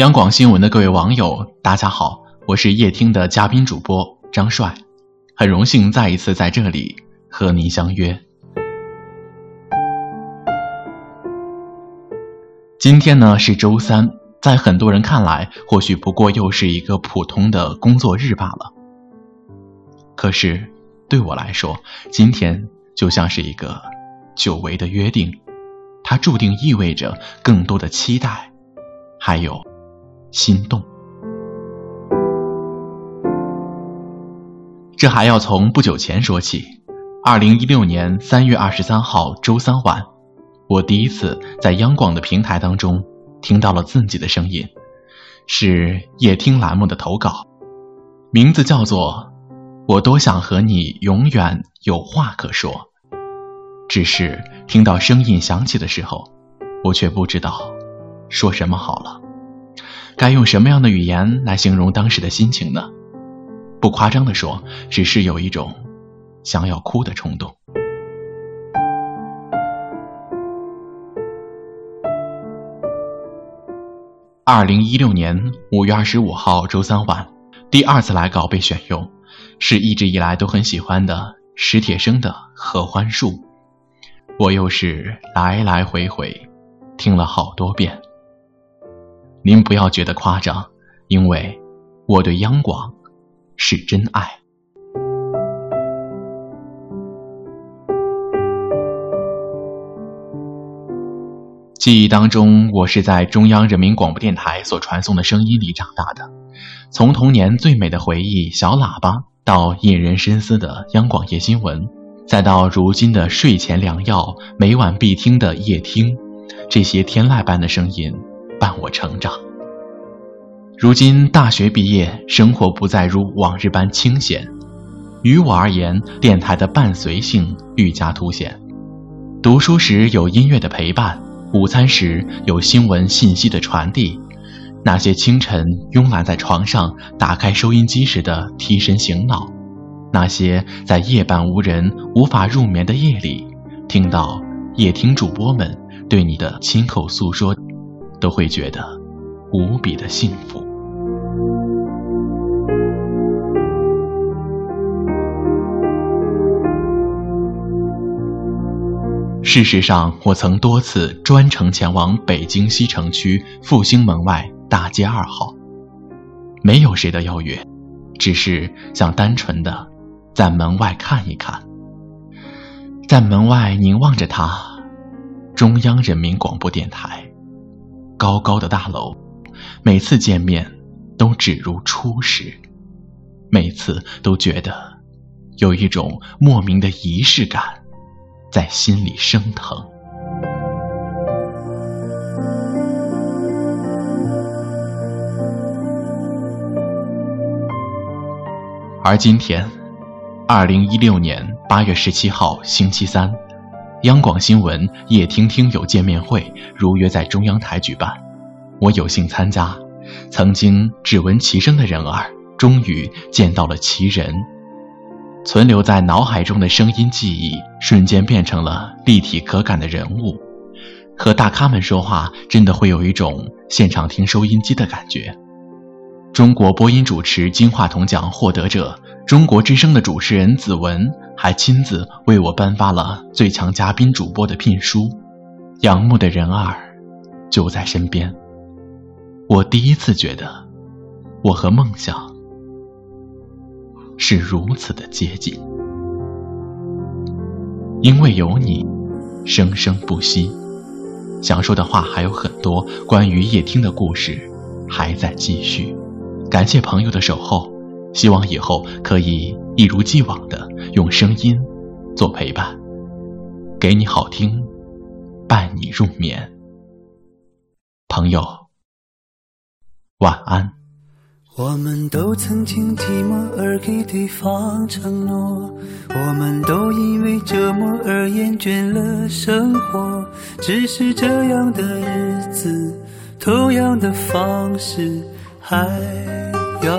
央广新闻的各位网友，大家好，我是夜听的嘉宾主播张帅，很荣幸再一次在这里和您相约。今天呢是周三，在很多人看来，或许不过又是一个普通的工作日罢了。可是对我来说，今天就像是一个久违的约定，它注定意味着更多的期待，还有。心动，这还要从不久前说起。二零一六年三月二十三号周三晚，我第一次在央广的平台当中听到了自己的声音，是夜听栏目的投稿，名字叫做“我多想和你永远有话可说”。只是听到声音响起的时候，我却不知道说什么好了。该用什么样的语言来形容当时的心情呢？不夸张的说，只是有一种想要哭的冲动。二零一六年五月二十五号周三晚，第二次来稿被选用，是一直以来都很喜欢的史铁生的《合欢树》，我又是来来回回听了好多遍。您不要觉得夸张，因为我对央广是真爱。记忆当中，我是在中央人民广播电台所传送的声音里长大的。从童年最美的回忆《小喇叭》，到引人深思的央广夜新闻，再到如今的睡前良药，每晚必听的夜听，这些天籁般的声音。伴我成长。如今大学毕业，生活不再如往日般清闲。于我而言，电台的伴随性愈加凸显。读书时有音乐的陪伴，午餐时有新闻信息的传递。那些清晨慵懒在床上，打开收音机时的提神醒脑；那些在夜半无人、无法入眠的夜里，听到夜听主播们对你的亲口诉说。都会觉得无比的幸福。事实上，我曾多次专程前往北京西城区复兴门外大街二号，没有谁的邀约，只是想单纯的在门外看一看，在门外凝望着它——中央人民广播电台。高高的大楼，每次见面都只如初识，每次都觉得有一种莫名的仪式感在心里升腾。而今天，二零一六年八月十七号星期三。央广新闻夜听听友见面会如约在中央台举办，我有幸参加。曾经只闻其声的人儿，终于见到了其人。存留在脑海中的声音记忆，瞬间变成了立体可感的人物。和大咖们说话，真的会有一种现场听收音机的感觉。中国播音主持金话筒奖获得者，中国之声的主持人子文。还亲自为我颁发了最强嘉宾主播的聘书，仰慕的人儿就在身边。我第一次觉得，我和梦想是如此的接近，因为有你，生生不息。想说的话还有很多，关于夜听的故事还在继续。感谢朋友的守候，希望以后可以一如既往的。用声音做陪伴，给你好听，伴你入眠。朋友，晚安。我们都曾经寂寞而给对方承诺，我们都因为折磨而厌倦了生活。只是这样的日子，同样的方式，还要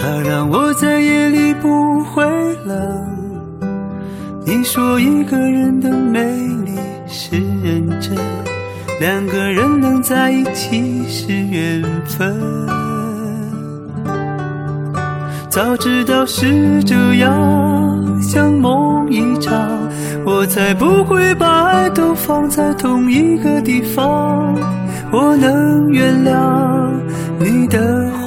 它让我在夜里不会冷。你说一个人的美丽是认真，两个人能在一起是缘分。早知道是这样，像梦一场，我才不会把爱都放在同一个地方。我能原谅你的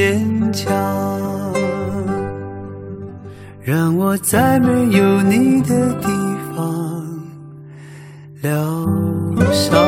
坚强。让我在没有你的地方疗伤。